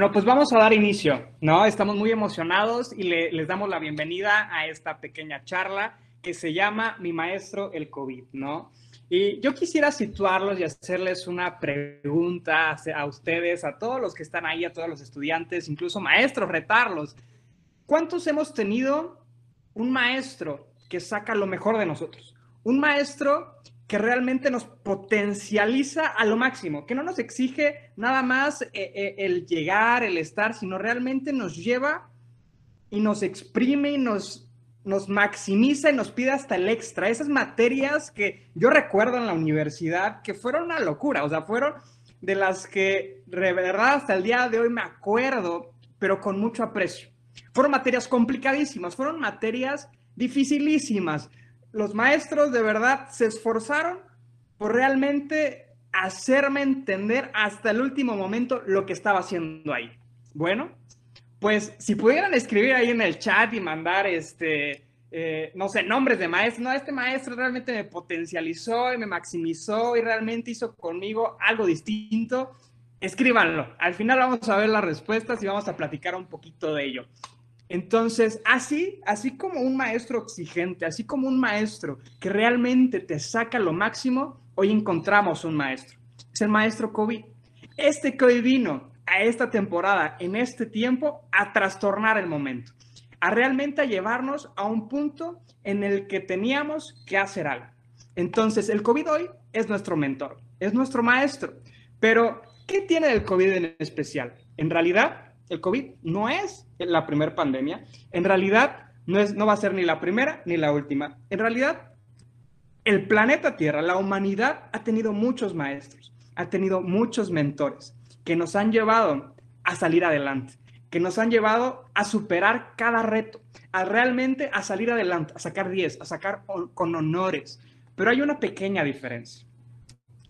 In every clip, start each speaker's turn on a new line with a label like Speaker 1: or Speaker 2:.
Speaker 1: Bueno, pues vamos a dar inicio, ¿no? Estamos muy emocionados y les damos la bienvenida a esta pequeña charla que se llama Mi Maestro el COVID, ¿no? Y yo quisiera situarlos y hacerles una pregunta a ustedes, a todos los que están ahí, a todos los estudiantes, incluso maestros, retarlos. ¿Cuántos hemos tenido un maestro que saca lo mejor de nosotros? Un maestro que realmente nos potencializa a lo máximo, que no nos exige nada más eh, eh, el llegar, el estar, sino realmente nos lleva y nos exprime y nos, nos maximiza y nos pide hasta el extra. Esas materias que yo recuerdo en la universidad que fueron una locura, o sea, fueron de las que de verdad hasta el día de hoy me acuerdo, pero con mucho aprecio. Fueron materias complicadísimas, fueron materias dificilísimas, los maestros de verdad se esforzaron por realmente hacerme entender hasta el último momento lo que estaba haciendo ahí. Bueno, pues si pudieran escribir ahí en el chat y mandar este, eh, no sé, nombres de maestros, no, este maestro realmente me potencializó y me maximizó y realmente hizo conmigo algo distinto, escríbanlo. Al final vamos a ver las respuestas y vamos a platicar un poquito de ello. Entonces, así, así como un maestro exigente, así como un maestro que realmente te saca lo máximo, hoy encontramos un maestro. Es el maestro COVID. Este que vino a esta temporada, en este tiempo, a trastornar el momento, a realmente llevarnos a un punto en el que teníamos que hacer algo. Entonces, el COVID hoy es nuestro mentor, es nuestro maestro. Pero, ¿qué tiene el COVID en especial? En realidad, el COVID no es la primera pandemia. En realidad, no, es, no va a ser ni la primera ni la última. En realidad, el planeta Tierra, la humanidad, ha tenido muchos maestros, ha tenido muchos mentores que nos han llevado a salir adelante, que nos han llevado a superar cada reto, a realmente a salir adelante, a sacar 10, a sacar con honores. Pero hay una pequeña diferencia.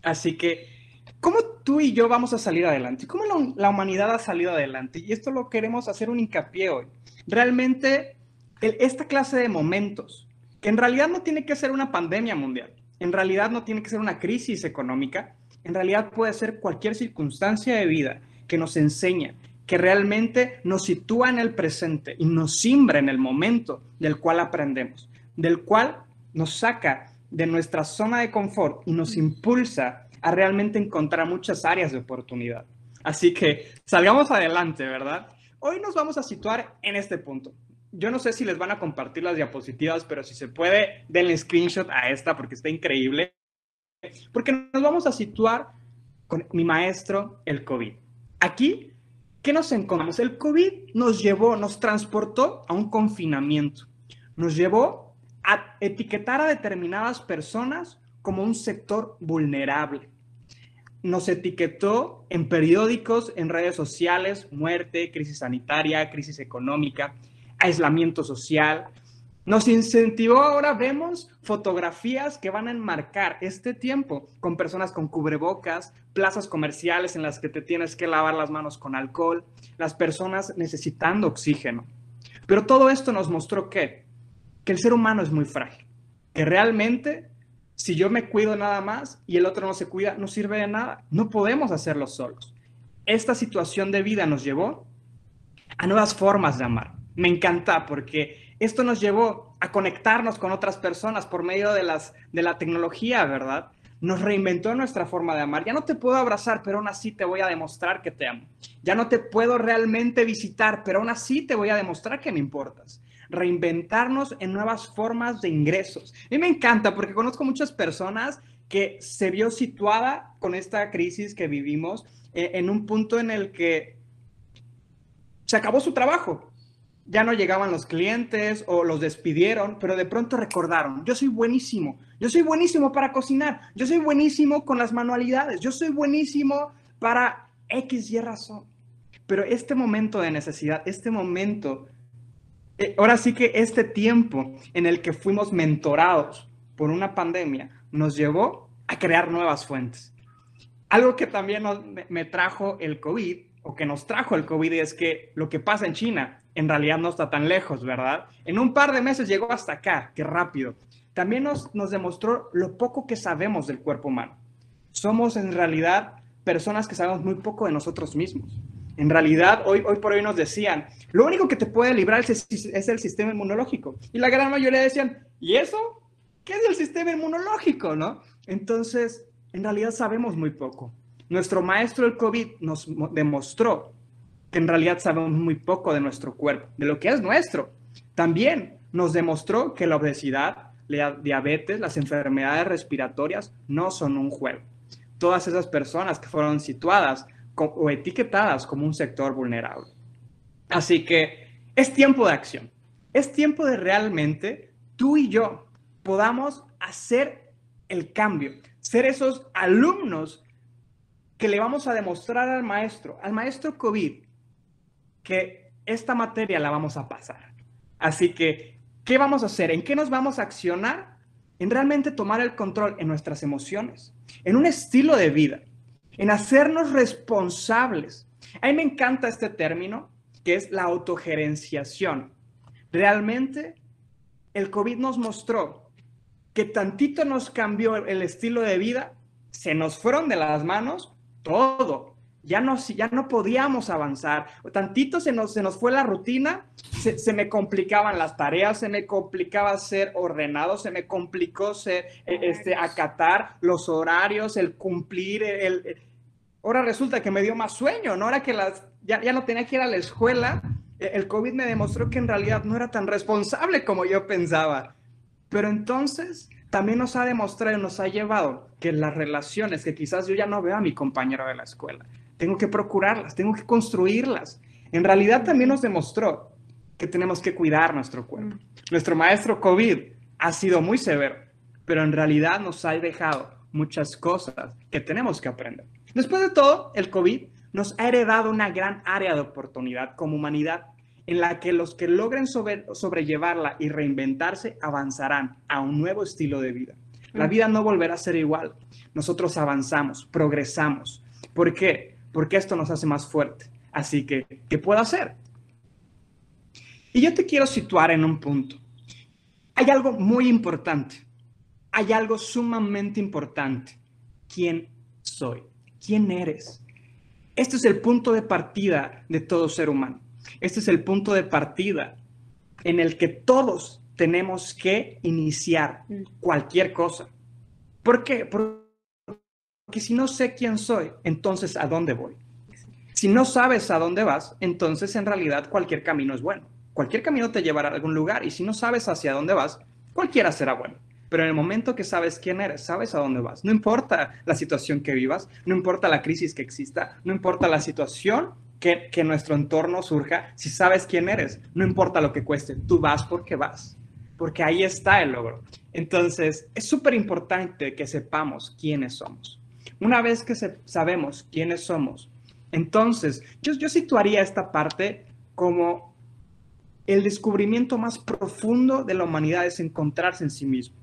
Speaker 1: Así que ¿Cómo tú y yo vamos a salir adelante? ¿Cómo la, humanidad ha salido adelante? Y esto lo queremos hacer un hincapié hoy. Realmente, esta clase de momentos, que en realidad no tiene que ser una pandemia mundial, en realidad no tiene que ser una crisis económica, en realidad puede ser cualquier circunstancia de vida que nos enseña, que realmente nos sitúa en el presente y nos simbra en el momento del cual aprendemos, del cual nos saca de nuestra zona de confort y nos impulsa a realmente encontrar muchas áreas de oportunidad. Así que salgamos adelante, ¿verdad? Hoy nos vamos a situar en este punto. Yo no sé si les van a compartir las diapositivas, pero si se puede, denle screenshot a esta porque está increíble. Porque nos vamos a situar con mi maestro, el COVID. Aquí, ¿qué nos encontramos? El COVID nos llevó, nos transportó a un confinamiento. Nos llevó a etiquetar a determinadas personas como un sector vulnerable. Nos etiquetó en periódicos, en redes sociales, muerte, crisis sanitaria, crisis económica, aislamiento social. Nos incentivó, ahora vemos fotografías que van a enmarcar este tiempo con personas con cubrebocas, plazas comerciales en las que te tienes que lavar las manos con alcohol, las personas necesitando oxígeno. Pero todo esto nos mostró que, que el ser humano es muy frágil, que realmente si yo me cuido nada más y el otro no se cuida, no sirve de nada. No podemos hacerlo solos. Esta situación de vida nos llevó a nuevas formas de amar. Me encanta porque esto nos llevó a conectarnos con otras personas por medio de, las, de la tecnología, ¿verdad? Nos reinventó nuestra forma de amar. Ya no te puedo abrazar, pero aún así te voy a demostrar que te amo. Ya no te puedo realmente visitar, pero aún así te voy a demostrar que me importas reinventarnos en nuevas formas de ingresos. A mí me encanta porque conozco muchas personas que se vio situada con esta crisis que vivimos eh, en un punto en el que se acabó su trabajo. Ya no llegaban los clientes o los despidieron, pero de pronto recordaron, yo soy buenísimo, yo soy buenísimo para cocinar, yo soy buenísimo con las manualidades, yo soy buenísimo para X y razón. Pero este momento de necesidad, este momento ahora sí que este tiempo en el que fuimos mentorados por una pandemia nos llevó a crear nuevas fuentes. Algo que también me trajo el COVID, o que nos trajo el COVID, es que lo que pasa en China en realidad no está tan lejos, ¿verdad? En un par de meses llegó hasta acá, qué rápido. También nos, nos demostró lo poco que sabemos del cuerpo humano. Somos en realidad personas que sabemos muy poco de nosotros mismos. En realidad, hoy, hoy por hoy nos decían, lo único que te puede librar es, el sistema inmunológico. Y la gran mayoría decían, ¿y eso? ¿Qué es el sistema inmunológico? ¿No? Entonces, en realidad sabemos muy poco. Nuestro maestro del COVID nos demostró que en realidad sabemos muy poco de nuestro cuerpo, de lo que es nuestro. También nos demostró que la obesidad, la diabetes, las enfermedades respiratorias no son un juego. Todas esas personas que fueron situadas o etiquetadas como un sector vulnerable. Así que es tiempo de acción. Es tiempo de realmente tú y yo podamos hacer el cambio, ser esos alumnos que le vamos a demostrar al maestro, al maestro COVID, que esta materia la vamos a pasar. Así que, ¿qué vamos a hacer? ¿En qué nos vamos a accionar? En realmente tomar el control en nuestras emociones, en un estilo de vida, en hacernos responsables. A mí me encanta este término, que es la autogerenciación. Realmente, el COVID nos mostró que tantito nos cambió el estilo de vida, se nos fueron de las manos todo ya no, ya no podíamos avanzar. Tantito se nos, se nos fue la rutina, se, me complicaban las tareas, se me complicaba ser ordenado, se me complicó ser, e, este, acatar los horarios, el cumplir, el, ahora resulta que me dio más sueño, ¿no? Ahora que ya, ya no tenía que ir a la escuela, e, el COVID me demostró que en realidad no era tan responsable como yo pensaba. Pero entonces también nos ha demostrado y nos ha llevado que las relaciones, que quizás yo ya no veo a mi compañero de la escuela, tengo que procurarlas, tengo que construirlas. En realidad también nos demostró que tenemos que cuidar nuestro cuerpo. Nuestro maestro COVID ha sido muy severo, pero en realidad nos ha dejado muchas cosas que tenemos que aprender. Después de todo, el COVID nos ha heredado una gran área de oportunidad como humanidad en la que los que logren sobrellevarla y reinventarse avanzarán a un nuevo estilo de vida. La vida no volverá a ser igual. Nosotros avanzamos, progresamos. ¿Por qué? porque esto nos hace más fuerte. Así que, ¿qué puedo hacer? Y yo te quiero situar en un punto. Hay algo muy importante. Hay algo sumamente importante. ¿Quién soy? ¿Quién eres? Este es el punto de partida de todo ser humano. Este es el punto de partida en el que todos tenemos que iniciar cualquier cosa. ¿Por qué? Porque que si no sé quién soy, entonces ¿a dónde voy? Si no sabes a dónde vas, entonces en realidad cualquier camino es bueno. Cualquier camino te llevará a algún lugar y si no sabes hacia dónde vas, cualquiera será bueno. Pero en el momento que sabes quién eres, sabes a dónde vas. No importa la situación que vivas, no importa la crisis que exista, no importa la situación que, que nuestro entorno surja, si sabes quién eres, no importa lo que cueste, tú vas porque vas, porque ahí está el logro. Entonces, es súper importante que sepamos quiénes somos. Una vez que sabemos quiénes somos, entonces yo, yo situaría esta parte como el descubrimiento más profundo de la humanidad es encontrarse en sí mismo.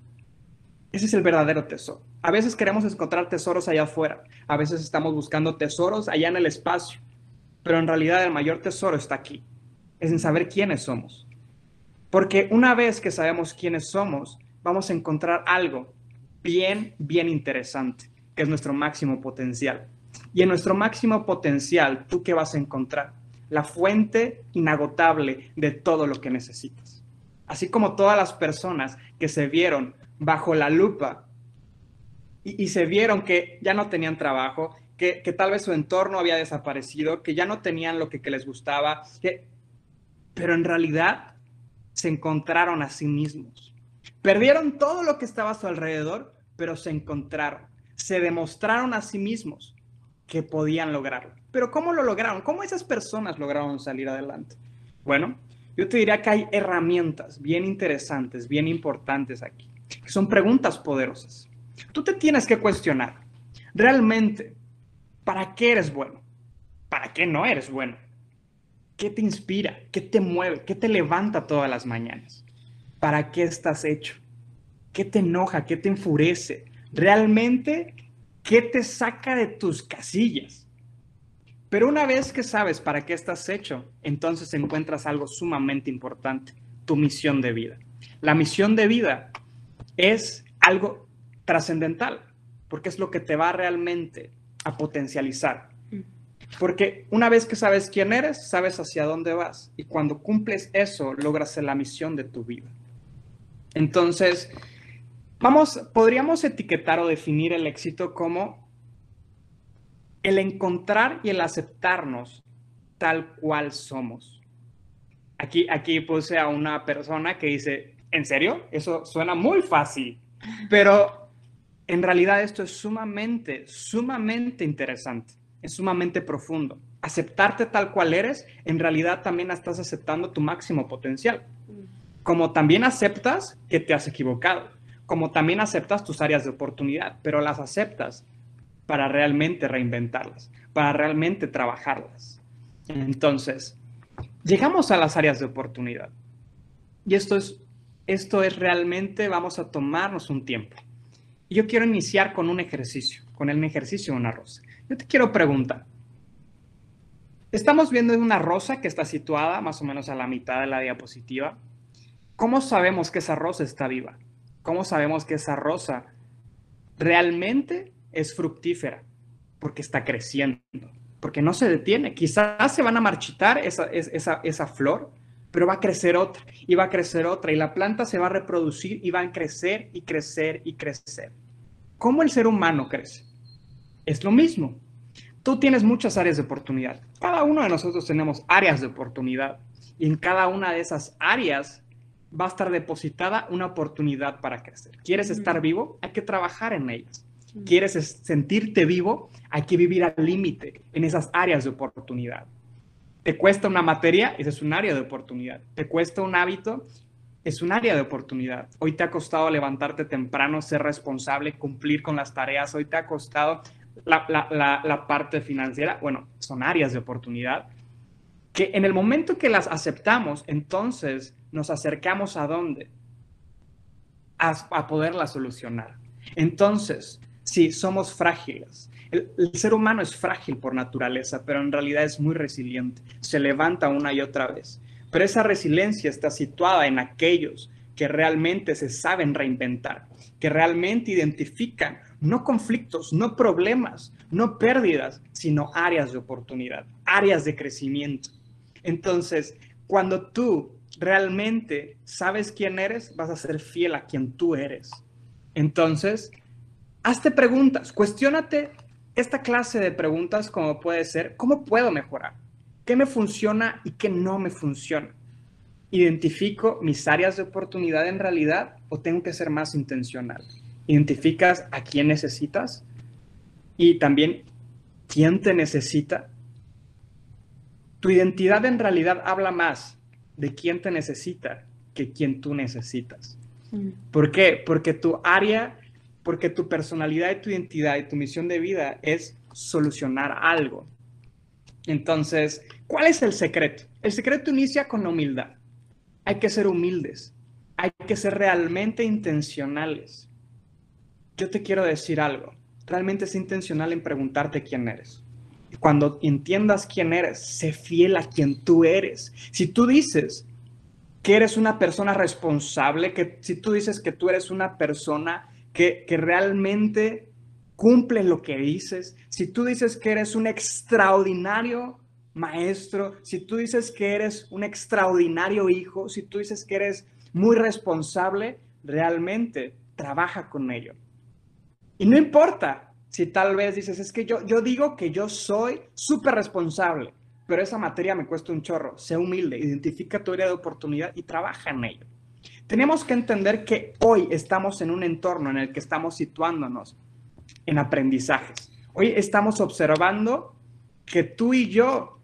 Speaker 1: Ese es el verdadero tesoro. A veces queremos encontrar tesoros allá afuera, a veces estamos buscando tesoros allá en el espacio, pero en realidad el mayor tesoro está aquí, es en saber quiénes somos. Porque una vez que sabemos quiénes somos, vamos a encontrar algo bien, bien interesante que es nuestro máximo potencial. Y en nuestro máximo potencial, ¿tú qué vas a encontrar? La fuente inagotable de todo lo que necesitas. Así como todas las personas que se vieron bajo la lupa y, se vieron que ya no tenían trabajo, que, tal vez su entorno había desaparecido, que ya no tenían lo que, que les gustaba, que, pero en realidad se encontraron a sí mismos. Perdieron todo lo que estaba a su alrededor, pero se encontraron se demostraron a sí mismos que podían lograrlo. Pero ¿cómo lo lograron? ¿Cómo esas personas lograron salir adelante? Bueno, yo te diría que hay herramientas bien interesantes, bien importantes aquí, que son preguntas poderosas. Tú te tienes que cuestionar, realmente, ¿para qué eres bueno? ¿Para qué no eres bueno? ¿Qué te inspira? ¿Qué te mueve? ¿Qué te levanta todas las mañanas? ¿Para qué estás hecho? ¿Qué te enoja? ¿Qué te enfurece? realmente qué te saca de tus casillas. Pero una vez que sabes para qué estás hecho, entonces encuentras algo sumamente importante, tu misión de vida. La misión de vida es algo trascendental, porque es lo que te va realmente a potencializar. Porque una vez que sabes quién eres, sabes hacia dónde vas. Y cuando cumples eso, logras la misión de tu vida. Entonces, vamos, podríamos etiquetar o definir el éxito como el encontrar y el aceptarnos tal cual somos. Aquí, aquí puse a una persona que dice, ¿en serio? Eso suena muy fácil, pero en realidad esto es sumamente, sumamente interesante, es sumamente profundo. Aceptarte tal cual eres, en realidad también estás aceptando tu máximo potencial. Como también aceptas que te has equivocado, como también aceptas tus áreas de oportunidad, pero las aceptas para realmente reinventarlas, para realmente trabajarlas. Entonces, llegamos a las áreas de oportunidad. Y esto es, esto es realmente, vamos a tomarnos un tiempo. Yo quiero iniciar con un ejercicio, con el ejercicio de una rosa. Yo te quiero preguntar, estamos viendo una rosa que está situada más o menos a la mitad de la diapositiva. ¿Cómo sabemos que esa rosa está viva? ¿Cómo sabemos que esa rosa realmente es fructífera porque está creciendo, porque no se detiene. Quizás se van a marchitar esa, esa, esa flor, pero va a crecer otra y va a crecer otra y la planta se va a reproducir y va a crecer y crecer y crecer. ¿Cómo el ser humano crece? Es lo mismo. Tú tienes muchas áreas de oportunidad. Cada uno de nosotros tenemos áreas de oportunidad y en cada una de esas áreas va a estar depositada una oportunidad para crecer. ¿Quieres estar vivo? Hay que trabajar en ellas quieres sentirte vivo, hay que vivir al límite en esas áreas de oportunidad. Te cuesta una materia, esa es un área de oportunidad. Te cuesta un hábito, es un área de oportunidad. Hoy te ha costado levantarte temprano, ser responsable, cumplir con las tareas. Hoy te ha costado la, la parte financiera. Bueno, son áreas de oportunidad que en el momento que las aceptamos, entonces nos acercamos a dónde? A, a poderlas solucionar. Entonces, Sí, somos frágiles. El, ser humano es frágil por naturaleza, pero en realidad es muy resiliente. Se levanta una y otra vez. Pero esa resiliencia está situada en aquellos que realmente se saben reinventar, que realmente identifican no conflictos, no problemas, no pérdidas, sino áreas de oportunidad, áreas de crecimiento. Entonces, cuando tú realmente sabes quién eres, vas a ser fiel a quien tú eres. Entonces, hazte preguntas, cuestiónate esta clase de preguntas como puede ser, ¿cómo puedo mejorar? ¿Qué me funciona y qué no me funciona? ¿Identifico mis áreas de oportunidad en realidad o tengo que ser más intencional? ¿Identificas a quién necesitas? Y también, ¿quién te necesita? Tu identidad en realidad habla más de quién te necesita que quién tú necesitas. Mm. ¿Por qué? Porque tu área porque tu personalidad y tu identidad y tu misión de vida es solucionar algo. Entonces, ¿cuál es el secreto? El secreto inicia con la humildad. Hay que ser humildes, hay que ser realmente intencionales. Yo te quiero decir algo, realmente es intencional en preguntarte quién eres. Cuando entiendas quién eres, sé fiel a quien tú eres. Si tú dices que eres una persona responsable, que si tú dices que tú eres una persona que, realmente cumples lo que dices, si tú dices que eres un extraordinario maestro, si tú dices que eres un extraordinario hijo, si tú dices que eres muy responsable, realmente trabaja con ello. Y no importa si tal vez dices, es que yo, yo digo que yo soy súper responsable, pero esa materia me cuesta un chorro. Sé humilde, identifica tu área de oportunidad y trabaja en ello. Tenemos que entender que hoy estamos en un entorno en el que estamos situándonos en aprendizajes. Hoy estamos observando que tú y yo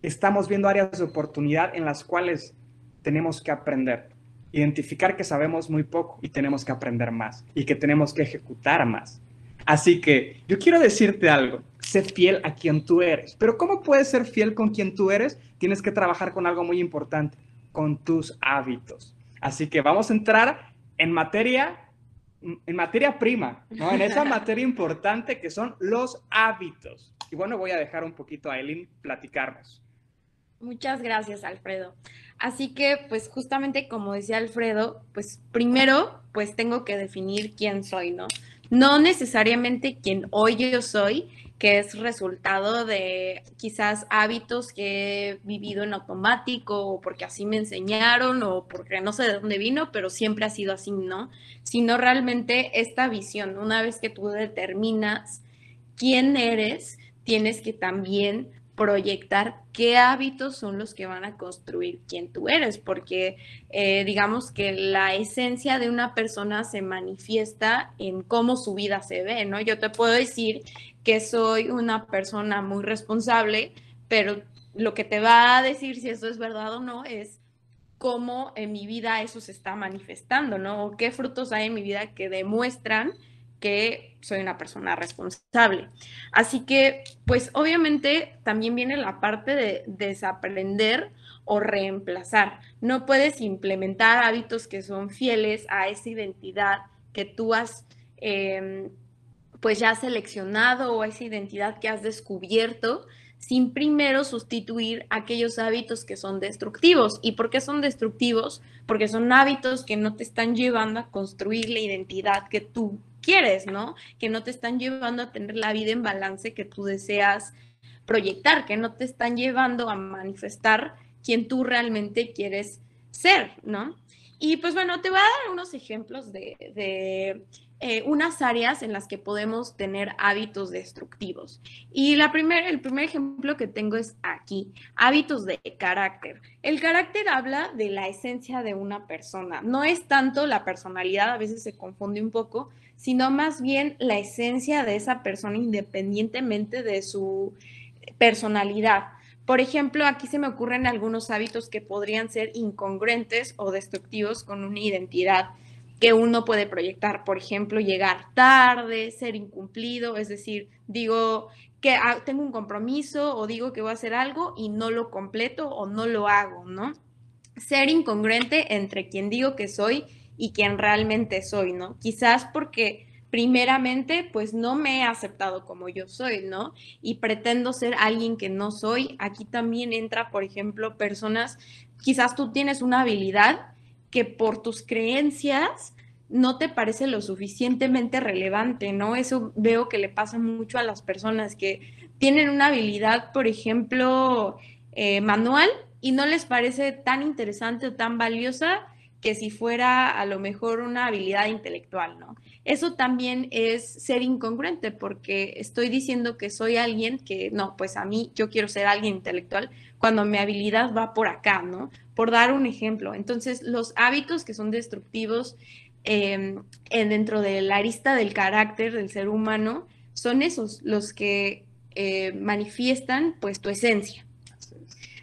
Speaker 1: estamos viendo áreas de oportunidad en las cuales tenemos que aprender, identificar que sabemos muy poco y tenemos que aprender más y que tenemos que ejecutar más. Así que yo quiero decirte algo, sé fiel a quien tú eres, pero ¿cómo puedes ser fiel con quien tú eres? Tienes que trabajar con algo muy importante, con tus hábitos. Así que vamos a entrar en materia, en materia prima, ¿no? En esa materia importante que son los hábitos. Y bueno, voy a dejar un poquito a Eileen platicarnos.
Speaker 2: Muchas gracias, Alfredo. Así que, pues justamente como decía Alfredo, pues primero, pues tengo que definir quién soy, ¿no? No necesariamente quién hoy yo soy, que es resultado de quizás hábitos que he vivido en automático o porque así me enseñaron o porque no sé de dónde vino, pero siempre ha sido así, ¿no? Sino realmente esta visión, una vez que tú determinas quién eres, tienes que también proyectar qué hábitos son los que van a construir quién tú eres, porque eh, digamos que la esencia de una persona se manifiesta en cómo su vida se ve, ¿no? Yo te puedo decir que soy una persona muy responsable, pero lo que te va a decir si eso es verdad o no es cómo en mi vida eso se está manifestando, ¿no? O qué frutos hay en mi vida que demuestran que soy una persona responsable. Así que, pues obviamente también viene la parte de desaprender o reemplazar. No puedes implementar hábitos que son fieles a esa identidad que tú has, em, pues ya seleccionado o esa identidad que has descubierto sin primero sustituir aquellos hábitos que son destructivos. ¿Y por qué son destructivos? Porque son hábitos que no te están llevando a construir la identidad que tú quieres, ¿no? Que no te están llevando a tener la vida en balance que tú deseas proyectar, que no te están llevando a manifestar quien tú realmente quieres ser, ¿no? Y pues bueno, te voy a dar unos ejemplos de, eh, unas áreas en las que podemos tener hábitos destructivos. Y la el primer ejemplo que tengo es aquí, hábitos de carácter. El carácter habla de la esencia de una persona, no es tanto la personalidad, a veces se confunde un poco, sino más bien la esencia de esa persona independientemente de su personalidad. Por ejemplo, aquí se me ocurren algunos hábitos que podrían ser incongruentes o destructivos con una identidad que uno puede proyectar. Por ejemplo, llegar tarde, ser incumplido, es decir, digo que ah, tengo un compromiso o digo que voy a hacer algo y no lo completo o no lo hago, ¿no? Ser incongruente entre quien digo que soy y quien realmente soy, ¿no? Quizás porque primeramente, pues no me he aceptado como yo soy, ¿no? Y pretendo ser alguien que no soy. Aquí también entra, por ejemplo, personas, quizás tú tienes una habilidad que por tus creencias no te parece lo suficientemente relevante, ¿no? Eso veo que le pasa mucho a las personas que tienen una habilidad, por ejemplo, eh, manual y no les parece tan interesante o tan valiosa que si fuera a lo mejor una habilidad intelectual, ¿no? Eso también es ser incongruente porque estoy diciendo que soy alguien que, no, pues a mí yo quiero ser alguien intelectual cuando mi habilidad va por acá, ¿no? Por dar un ejemplo. Entonces, los hábitos que son destructivos em, en, dentro de la arista del carácter del ser humano son esos, los que eh, manifiestan pues tu esencia.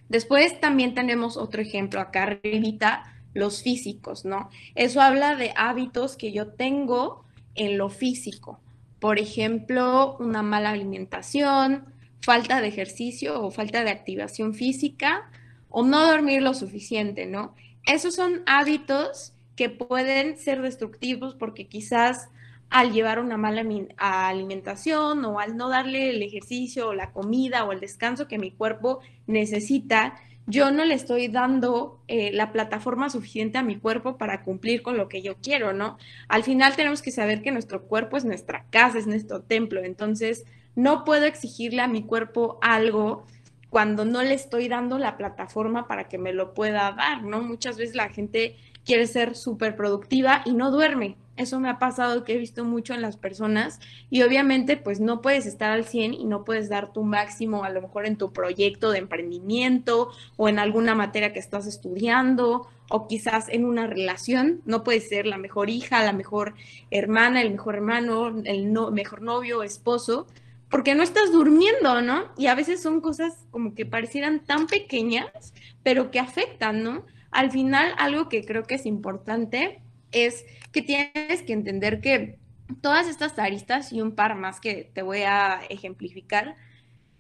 Speaker 2: Después también tenemos otro ejemplo acá arribita, los físicos, ¿no? Eso habla de hábitos que yo tengo en lo físico. Por ejemplo, una mala alimentación, falta de ejercicio o falta de activación física o no dormir lo suficiente, ¿no? Esos son hábitos que pueden ser destructivos porque quizás al llevar una mala alimentación o al no darle el ejercicio o la comida o el descanso que mi cuerpo necesita, yo no le estoy dando eh, la plataforma suficiente a mi cuerpo para cumplir con lo que yo quiero, ¿no? Al final tenemos que saber que nuestro cuerpo es nuestra casa, es nuestro templo, entonces no puedo exigirle a mi cuerpo algo cuando no le estoy dando la plataforma para que me lo pueda dar, ¿no? Muchas veces la gente quiere ser súper productiva y no duerme. Eso me ha pasado que he visto mucho en las personas y obviamente pues no puedes estar al 100 y no puedes dar tu máximo a lo mejor en tu proyecto de emprendimiento o en alguna materia que estás estudiando o quizás en una relación. No puedes ser la mejor hija, la mejor hermana, el mejor hermano, el mejor novio, esposo, porque no estás durmiendo, ¿no? Y a veces son cosas como que parecieran tan pequeñas, pero que afectan, ¿no? Al final, algo que creo que es importante es que tienes que entender que todas estas aristas y un par más que te voy a ejemplificar,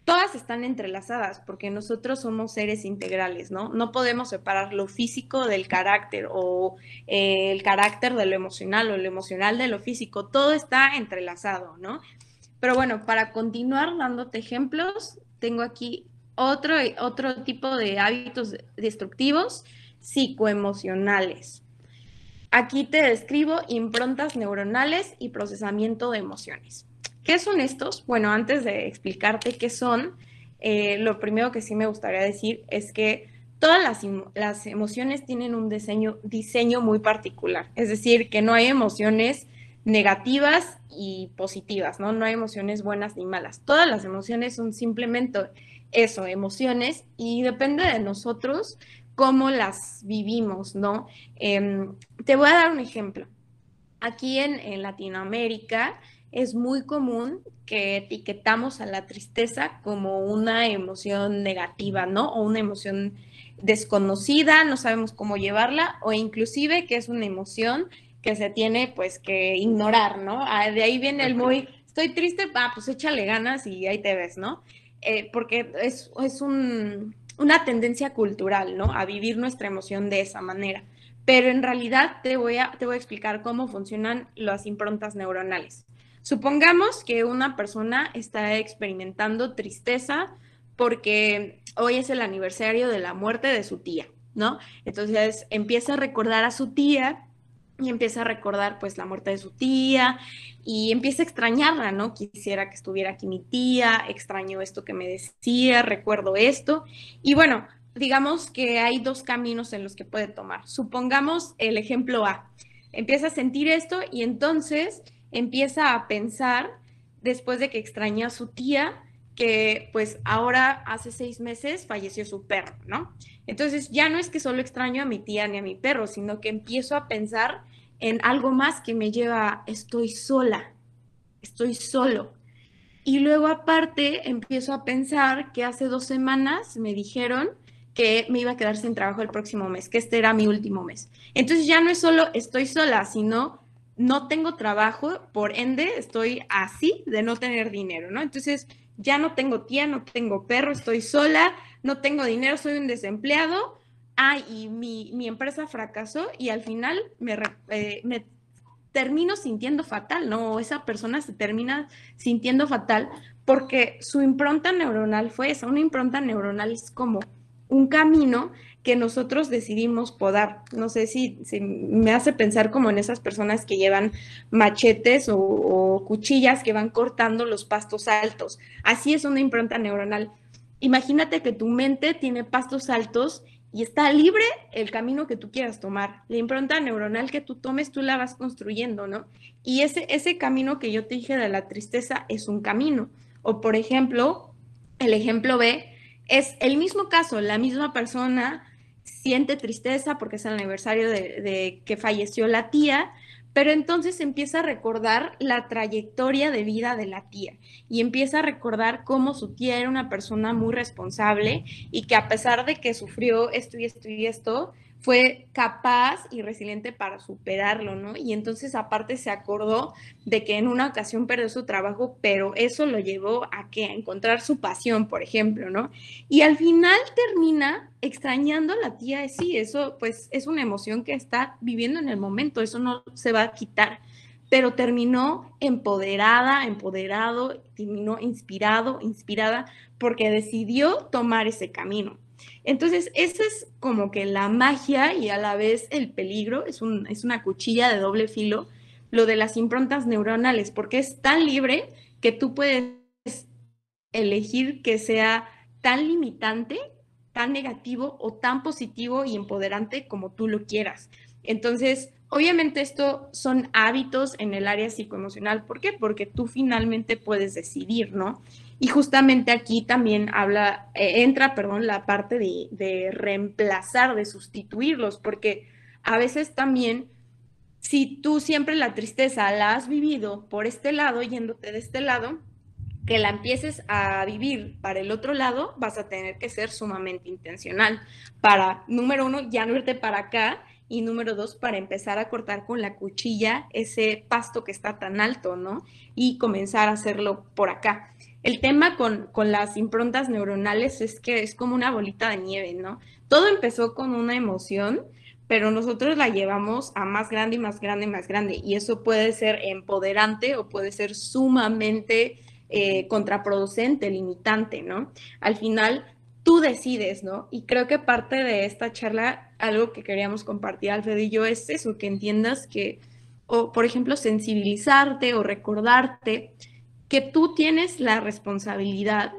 Speaker 2: todas están entrelazadas porque nosotros somos seres integrales, ¿no? No podemos separar lo físico del carácter o eh, el carácter de lo emocional o lo emocional de lo físico, todo está entrelazado, ¿no? Pero bueno, para continuar dándote ejemplos, tengo aquí otro, otro tipo de hábitos destructivos psicoemocionales. Aquí te describo improntas neuronales y procesamiento de emociones. ¿Qué son estos? Bueno, antes de explicarte qué son, eh, lo primero que sí me gustaría decir es que todas las, las emociones tienen un diseño, diseño muy particular. Es decir, que no hay emociones negativas y positivas, ¿no? No hay emociones buenas ni malas. Todas las emociones son simplemente eso, emociones, y depende de nosotros cómo las vivimos, ¿no? Em, te voy a dar un ejemplo. Aquí en, en, Latinoamérica es muy común que etiquetamos a la tristeza como una emoción negativa, ¿no? O una emoción desconocida, no sabemos cómo llevarla, o inclusive que es una emoción que se tiene pues que ignorar, ¿no? Ah, de ahí viene el muy, estoy triste, ah, pues échale ganas y ahí te ves, ¿no? Eh, porque es, es un, una tendencia cultural, ¿no? A vivir nuestra emoción de esa manera. Pero en realidad te voy a, te voy a explicar cómo funcionan las improntas neuronales. Supongamos que una persona está experimentando tristeza porque hoy es el aniversario de la muerte de su tía, ¿no? Entonces empieza a recordar a su tía y empieza a recordar pues la muerte de su tía y empieza a extrañarla, ¿no? Quisiera que estuviera aquí mi tía, extraño esto que me decía, recuerdo esto. Y bueno, digamos que hay dos caminos en los que puede tomar. Supongamos el ejemplo A. Empieza a sentir esto y entonces empieza a pensar, después de que extraña a su tía, que pues ahora hace seis meses falleció su perro, ¿no? Entonces ya no es que solo extraño a mi tía ni a mi perro, sino que empiezo a pensar en algo más que me lleva, estoy sola, estoy solo. Y luego aparte empiezo a pensar que hace dos semanas me dijeron que me iba a quedar sin trabajo el próximo mes, que este era mi último mes. Entonces ya no es solo estoy sola, sino no tengo trabajo, por ende estoy así de no tener dinero, ¿no? Entonces ya no tengo tía, no tengo perro, estoy sola, no tengo dinero, soy un desempleado. Ah, y mi, empresa fracasó y al final me, eh, me termino sintiendo fatal, ¿no? Esa persona se termina sintiendo fatal porque su impronta neuronal fue esa. Una impronta neuronal es como un camino que nosotros decidimos podar. No sé si, me hace pensar como en esas personas que llevan machetes o, cuchillas que van cortando los pastos altos. Así es una impronta neuronal. Imagínate que tu mente tiene pastos altos y está libre el camino que tú quieras tomar. La impronta neuronal que tú tomes, tú la vas construyendo, ¿no? Y ese, ese camino que yo te dije de la tristeza es un camino. O por ejemplo, el ejemplo B es el mismo caso, la misma persona siente tristeza porque es el aniversario de, que falleció la tía, pero entonces empieza a recordar la trayectoria de vida de la tía y empieza a recordar cómo su tía era una persona muy responsable y que a pesar de que sufrió esto y esto y esto, fue capaz y resiliente para superarlo, ¿no? Y entonces aparte se acordó de que en una ocasión perdió su trabajo, pero eso lo llevó a que a encontrar su pasión, por ejemplo, ¿no? Y al final termina extrañando a la tía, sí, eso pues es una emoción que está viviendo en el momento, eso no se va a quitar, pero terminó empoderada, empoderado, terminó inspirado, inspirada, porque decidió tomar ese camino. Entonces, esa es como que la magia y a la vez el peligro, es, un, es una cuchilla de doble filo, lo de las improntas neuronales, porque es tan libre que tú puedes elegir que sea tan limitante, tan negativo o tan positivo y empoderante como tú lo quieras. Entonces, obviamente esto son hábitos en el área psicoemocional. ¿Por qué? Porque tú finalmente puedes decidir, ¿no? Y justamente aquí también habla, eh, entra, perdón, la parte de, de reemplazar, de sustituirlos, porque a veces también si tú siempre la tristeza la has vivido por este lado, yéndote de este lado, que la empieces a vivir para el otro lado, vas a tener que ser sumamente intencional. Para, número uno, ya no irte para acá y número dos, para empezar a cortar con la cuchilla ese pasto que está tan alto, ¿no? Y comenzar a hacerlo por acá. El tema con, las improntas neuronales es que es como una bolita de nieve, ¿no? Todo empezó con una emoción, pero nosotros la llevamos a más grande y más grande y más grande. Y eso puede ser empoderante o puede ser sumamente eh, contraproducente, limitante, ¿no? Al final, tú decides, ¿no? Y creo que parte de esta charla, algo que queríamos compartir, Alfredo y yo, es eso, que entiendas que, o por ejemplo, sensibilizarte o recordarte que tú tienes la responsabilidad,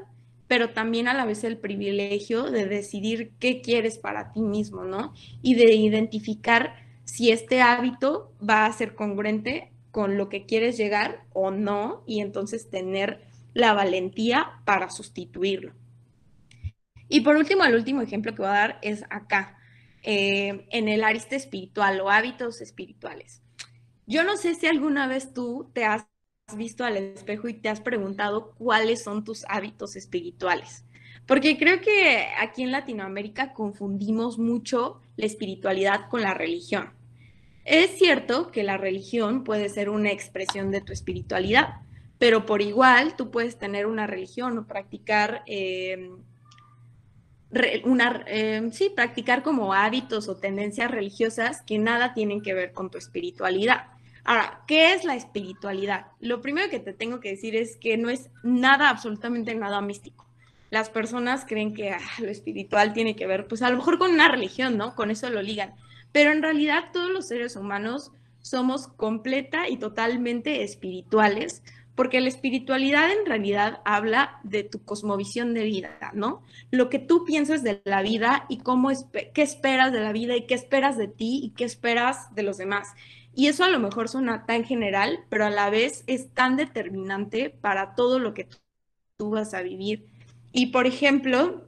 Speaker 2: pero también a la vez el privilegio de decidir qué quieres para ti mismo, ¿no? Y de identificar si este hábito va a ser congruente con lo que quieres llegar o no, y entonces tener la valentía para sustituirlo. Y por último, el último ejemplo que voy a dar es acá, eh, en el ariste espiritual o hábitos espirituales. Yo no sé si alguna vez tú te has visto al espejo y te has preguntado cuáles son tus hábitos espirituales. Porque creo que aquí en Latinoamérica confundimos mucho la espiritualidad con la religión. Es cierto que la religión puede ser una expresión de tu espiritualidad, pero por igual tú puedes tener una religión o practicar eh, una, eh, sí, practicar como hábitos o tendencias religiosas que nada tienen que ver con tu espiritualidad. Ahora, ¿qué es la espiritualidad? Lo primero que te tengo que decir es que no es nada, absolutamente nada místico. Las personas creen que ah, lo espiritual tiene que ver, pues a lo mejor con una religión, ¿no? Con eso lo ligan. Pero en realidad todos los seres humanos somos completa y totalmente espirituales porque la espiritualidad en realidad habla de tu cosmovisión de vida, ¿no? Lo que tú piensas de la vida y cómo qué esperas de la vida y qué esperas de ti y qué esperas de los demás. Y eso a lo mejor suena tan general, pero a la vez es tan determinante para todo lo que tú vas a vivir. Y por ejemplo,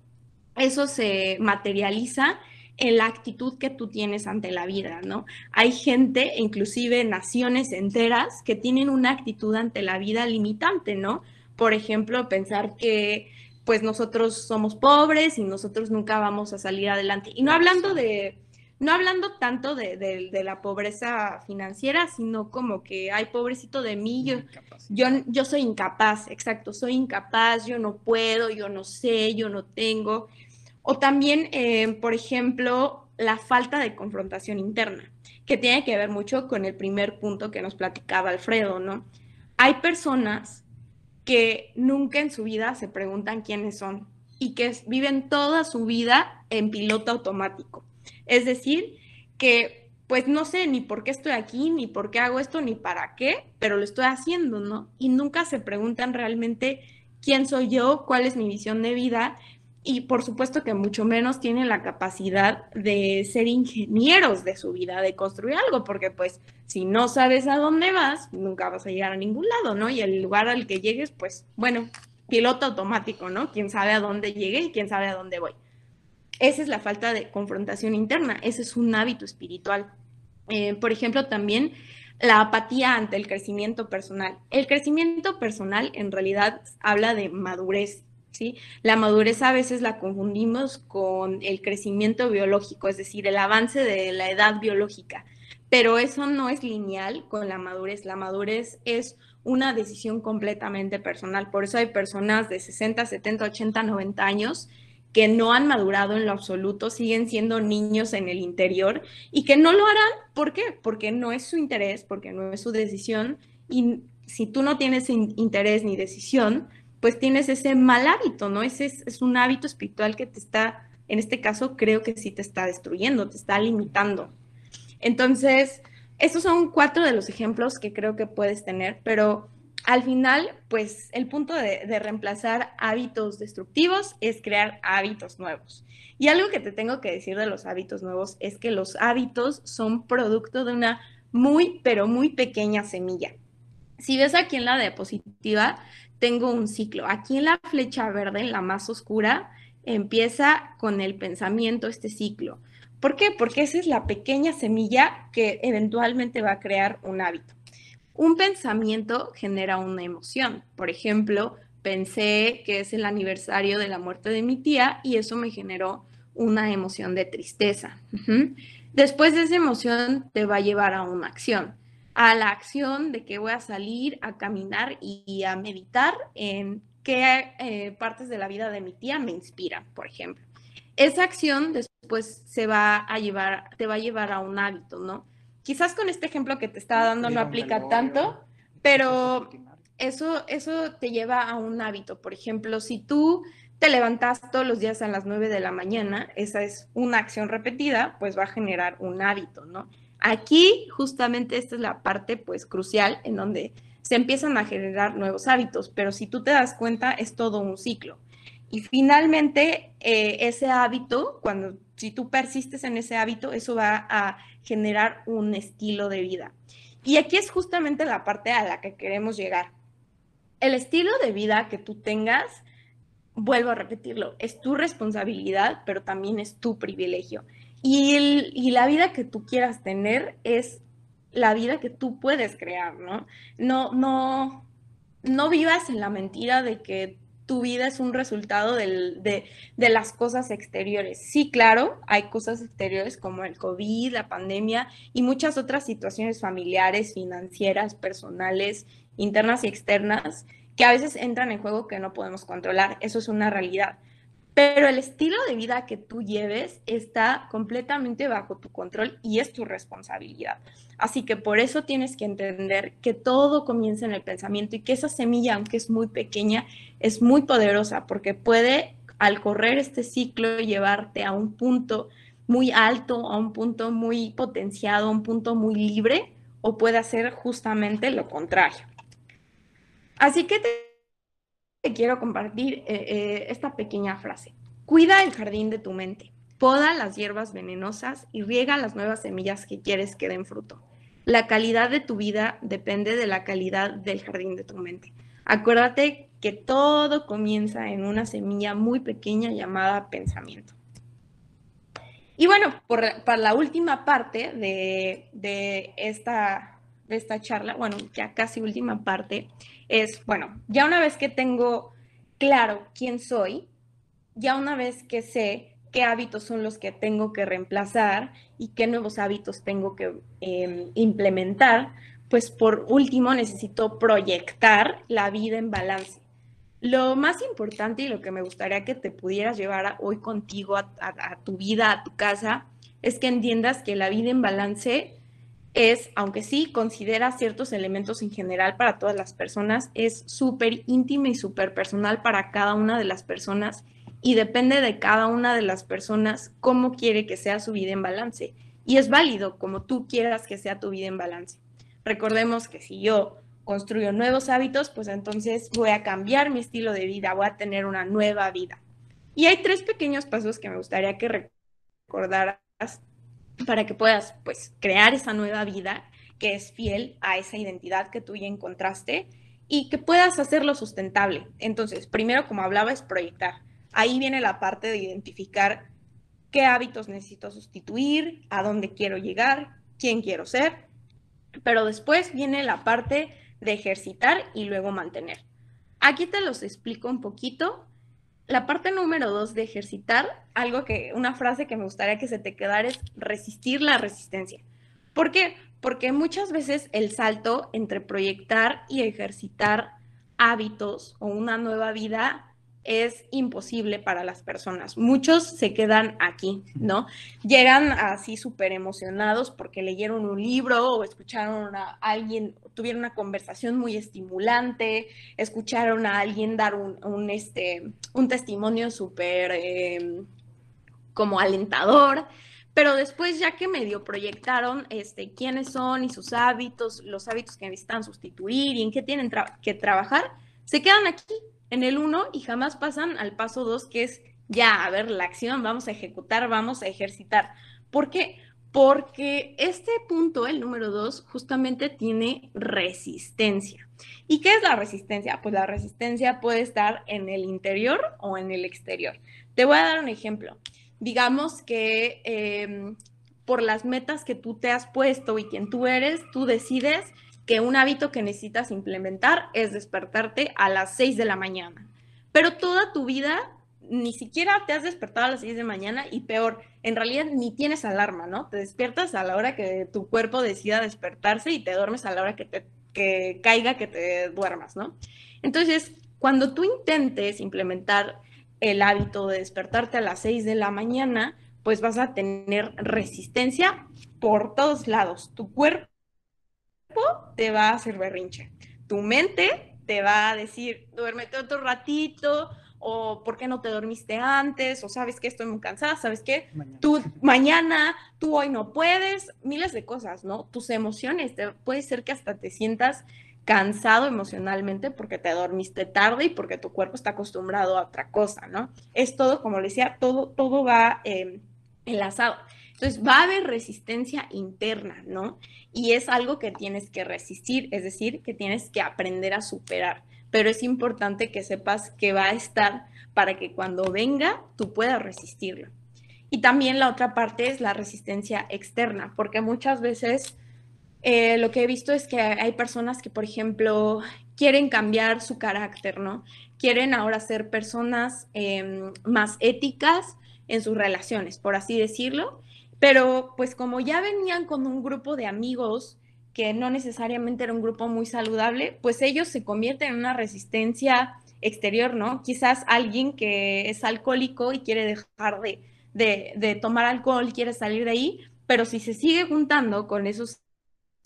Speaker 2: eso se materializa en la actitud que tú tienes ante la vida, ¿no? Hay gente, inclusive naciones enteras, que tienen una actitud ante la vida limitante, ¿no? Por ejemplo, pensar que pues nosotros somos pobres y nosotros nunca vamos a salir adelante. Y no hablando de, no hablando tanto de, de, la pobreza financiera, sino como que, hay pobrecito de mí, yo, yo, yo soy incapaz, exacto, soy incapaz, yo no puedo, yo no sé, yo no tengo. O también, eh, por ejemplo, la falta de confrontación interna, que tiene que ver mucho con el primer punto que nos platicaba Alfredo, ¿no? Hay personas que nunca en su vida se preguntan quiénes son y que viven toda su vida en piloto automático. Es decir, que pues no sé ni por qué estoy aquí, ni por qué hago esto, ni para qué, pero lo estoy haciendo, ¿no? Y nunca se preguntan realmente quién soy yo, cuál es mi visión de vida y por supuesto que mucho menos tienen la capacidad de ser ingenieros de su vida, de construir algo, porque pues si no sabes a dónde vas, nunca vas a llegar a ningún lado, ¿no? Y el lugar al que llegues, pues bueno, piloto automático, ¿no? Quién sabe a dónde llegué y quién sabe a dónde voy. Esa es la falta de confrontación interna, ese es un hábito espiritual. Eh, por ejemplo, también la apatía ante el crecimiento personal. El crecimiento personal en realidad habla de madurez la madurez a veces la confundimos con el crecimiento biológico, es decir, el avance de la edad biológica, pero eso no es lineal con la madurez. La madurez es una decisión completamente personal. Por eso hay personas de 60, 70, 80, 90 años que no han madurado en lo absoluto, siguen siendo niños en el interior y que no lo harán. ¿Por qué? Porque no es su interés, porque no es su decisión. Y si tú no tienes interés ni decisión, pues tienes ese mal hábito, ¿no? Ese es, un hábito espiritual que te está, en este caso creo que sí te está destruyendo, te está limitando. Entonces, estos son cuatro de los ejemplos que creo que puedes tener, pero al final, pues el punto de, de, reemplazar hábitos destructivos es crear hábitos nuevos. Y algo que te tengo que decir de los hábitos nuevos es que los hábitos son producto de una muy, pero muy pequeña semilla. Si ves aquí en la diapositiva, tengo un ciclo. Aquí en la flecha verde, en la más oscura, empieza con el pensamiento este ciclo. ¿Por qué? Porque esa es la pequeña semilla que eventualmente va a crear un hábito. Un pensamiento genera una emoción. Por ejemplo, pensé que es el aniversario de la muerte de mi tía y eso me generó una emoción de tristeza. Después de esa emoción te va a llevar a una acción a la acción de que voy a salir a caminar y, a meditar en qué eh, partes de la vida de mi tía me inspiran, por ejemplo. Esa acción después se va a llevar, te va a llevar a un hábito, ¿no? Quizás con este ejemplo que te estaba dando no aplica tanto, pero eso, eso te lleva a un hábito. Por ejemplo, si tú te levantas todos los días a las 9 de la mañana, esa es una acción repetida, pues va a generar un hábito, ¿no? Aquí justamente esta es la parte pues crucial en donde se empiezan a generar nuevos hábitos, pero si tú te das cuenta, es todo un ciclo. Y finalmente, eh, ese hábito, cuando si tú persistes en ese hábito, eso va a generar un estilo de vida. Y aquí es justamente la parte a la que queremos llegar. El estilo de vida que tú tengas, vuelvo a repetirlo, es tu responsabilidad, pero también es tu privilegio. Y, la vida que tú quieras tener es la vida que tú puedes crear, ¿no? No, no, no vivas en la mentira de que tu vida es un resultado de, las cosas exteriores. Sí, claro, hay cosas exteriores como el COVID, la pandemia y muchas otras situaciones familiares, financieras, personales, internas y externas, que a veces entran en juego que no podemos controlar. Eso es una realidad. Pero el estilo de vida que tú lleves está completamente bajo tu control y es tu responsabilidad. Así que por eso tienes que entender que todo comienza en el pensamiento y que esa semilla, aunque es muy pequeña, es muy poderosa porque puede, al correr este ciclo, llevarte a un punto muy alto, a un punto muy potenciado, a un punto muy libre, o puede hacer justamente lo contrario. Así que te, quiero compartir eh, eh, esta pequeña frase. Cuida el jardín de tu mente. Poda las hierbas venenosas y riega las nuevas semillas que quieres que den fruto. La calidad de tu vida depende de la calidad del jardín de tu mente. Acuérdate que todo comienza en una semilla muy pequeña llamada pensamiento. Y bueno, para la última parte de, esta, de esta charla, bueno, ya casi última parte, es, bueno, ya una vez que tengo claro quién soy, ya una vez que sé qué hábitos son los que tengo que reemplazar y qué nuevos hábitos tengo que em, implementar, pues por último necesito proyectar la vida en balance. Lo más importante y lo que me gustaría que te pudieras llevar hoy contigo a, a tu vida, a tu casa, es que entiendas que la vida en balance es, aunque sí considera ciertos elementos en general para todas las personas, es súper íntima y súper personal para cada una de las personas y depende de cada una de las personas cómo quiere que sea su vida en balance. Y es válido como tú quieras que sea tu vida en balance. Recordemos que si yo construyo nuevos hábitos, pues entonces voy a cambiar mi estilo de vida, voy a tener una nueva vida. Y hay tres pequeños pasos que me gustaría que recordaras para que puedas pues crear esa nueva vida que es fiel a esa identidad que tú ya encontraste y que puedas hacerlo sustentable. Entonces, primero, como hablaba, es proyectar. Ahí viene la parte de identificar qué hábitos necesito sustituir, a dónde quiero llegar, quién quiero ser, pero después viene la parte de ejercitar y luego mantener. Aquí te los explico un poquito. La parte número dos de ejercitar, algo que, una frase que me gustaría que se te quedara es resistir la resistencia. ¿Por qué? Porque muchas veces el salto entre proyectar y ejercitar hábitos o una nueva vida es imposible para las personas. Muchos se quedan aquí, ¿no? Llegan así súper emocionados porque leyeron un libro o escucharon a alguien, tuvieron una conversación muy estimulante, escucharon a alguien dar un, este, un testimonio súper em, como alentador. Pero después, ya que medio proyectaron este, quiénes son y sus hábitos, los hábitos que necesitan sustituir y en qué tienen que trabajar, se quedan aquí en el 1 y jamás pasan al paso 2, que es ya, a ver, la acción, vamos a ejecutar, vamos a ejercitar. ¿Por qué? Porque este punto, el número 2, justamente tiene resistencia. ¿Y qué es la resistencia? Pues la resistencia puede estar en el interior o en el exterior. Te voy a dar un ejemplo. Digamos que em, por las metas que tú te has puesto y quien tú eres, tú decides que un hábito que necesitas implementar es despertarte a las 6 de la mañana. Pero toda tu vida ni siquiera te has despertado a las 6 de mañana y peor, en realidad ni tienes alarma, ¿no? Te despiertas a la hora que tu cuerpo decida despertarse y te duermes a la hora que que caiga que te duermas, ¿no? Entonces, cuando tú intentes implementar el hábito de despertarte a las 6 de la mañana, pues vas a tener resistencia por todos lados. Tu cuerpo te va a hacer berrinche. Tu mente te va a decir, duérmete otro ratito, o por qué no te dormiste antes, o sabes que estoy muy cansada, sabes que tú mañana, tú hoy no puedes, miles de cosas, ¿no? Tus emociones, puede ser que hasta te sientas cansado emocionalmente porque te dormiste tarde y porque tu cuerpo está acostumbrado a otra cosa, ¿no? Es todo, como le decía, todo, todo va eh, enlazado. Entonces va a haber resistencia interna, ¿no? Y es algo que tienes que resistir, es decir, que tienes que aprender a superar. Pero es importante que sepas que va a estar para que cuando venga tú puedas resistirlo. Y también la otra parte es la resistencia externa, porque muchas veces eh, lo que he visto es que hay personas que, por ejemplo, quieren cambiar su carácter, ¿no? Quieren ahora ser personas em, más éticas en sus relaciones, por así decirlo, pero pues como ya venían con un grupo de amigos que no necesariamente era un grupo muy saludable, pues ellos se convierten en una resistencia exterior, ¿no? Quizás alguien que es alcohólico y quiere dejar de, de, de tomar alcohol, quiere salir de ahí, pero si se sigue juntando con esos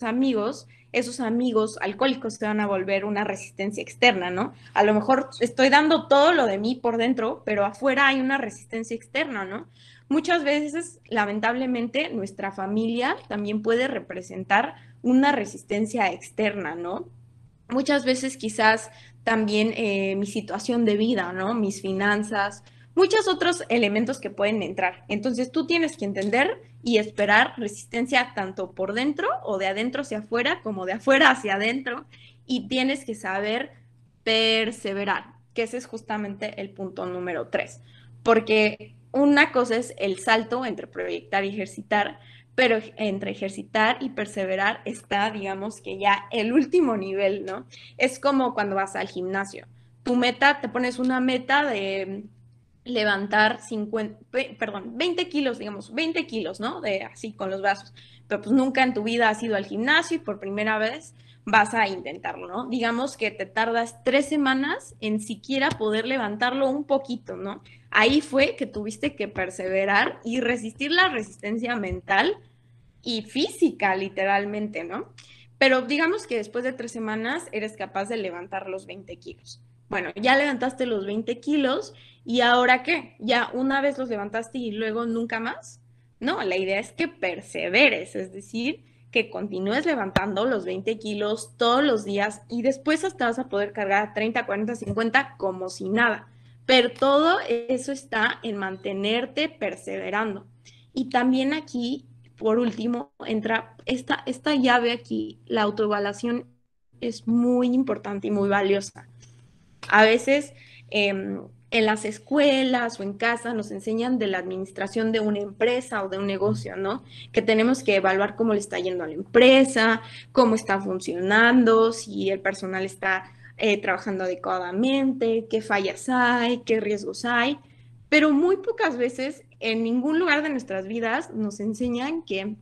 Speaker 2: amigos, esos amigos alcohólicos se van a volver una resistencia externa, ¿no? A lo mejor estoy dando todo lo de mí por dentro, pero afuera hay una resistencia externa, ¿no? Muchas veces, lamentablemente, nuestra familia también puede representar una resistencia externa, ¿no? Muchas veces quizás también eh, mi situación de vida, ¿no? Mis finanzas, muchos otros elementos que pueden entrar. Entonces tú tienes que entender y esperar resistencia tanto por dentro o de adentro hacia afuera como de afuera hacia adentro y tienes que saber perseverar, que ese es justamente el punto número tres, porque una cosa es el salto entre proyectar y ejercitar, pero entre ejercitar y perseverar está, digamos que ya el último nivel, ¿no? Es como cuando vas al gimnasio. Tu meta, te pones una meta de levantar 50, perdón, 20 kilos, digamos, 20 kilos, ¿no? De así con los brazos. Pero pues nunca en tu vida has ido al gimnasio y por primera vez vas a intentarlo, ¿no? Digamos que te tardas tres semanas en siquiera poder levantarlo un poquito, ¿no? Ahí fue que tuviste que perseverar y resistir la resistencia mental y física, literalmente, ¿no? Pero digamos que después de tres semanas eres capaz de levantar los 20 kilos. Bueno, ya levantaste los 20 kilos y ahora qué? Ya una vez los levantaste y luego nunca más. No, la idea es que perseveres, es decir, que continúes levantando los 20 kilos todos los días y después hasta vas a poder cargar 30, 40, 50 como si nada. Pero todo eso está en mantenerte perseverando. Y también aquí, por último, entra esta, esta llave aquí, la autoevaluación es muy importante y muy valiosa. A veces em, en las escuelas o en casa nos enseñan de la administración de una empresa o de un negocio, ¿no? Que tenemos que evaluar cómo le está yendo a la empresa, cómo está funcionando, si el personal está eh, trabajando adecuadamente, qué fallas hay, qué riesgos hay. Pero muy pocas veces en ningún lugar de nuestras vidas nos enseñan que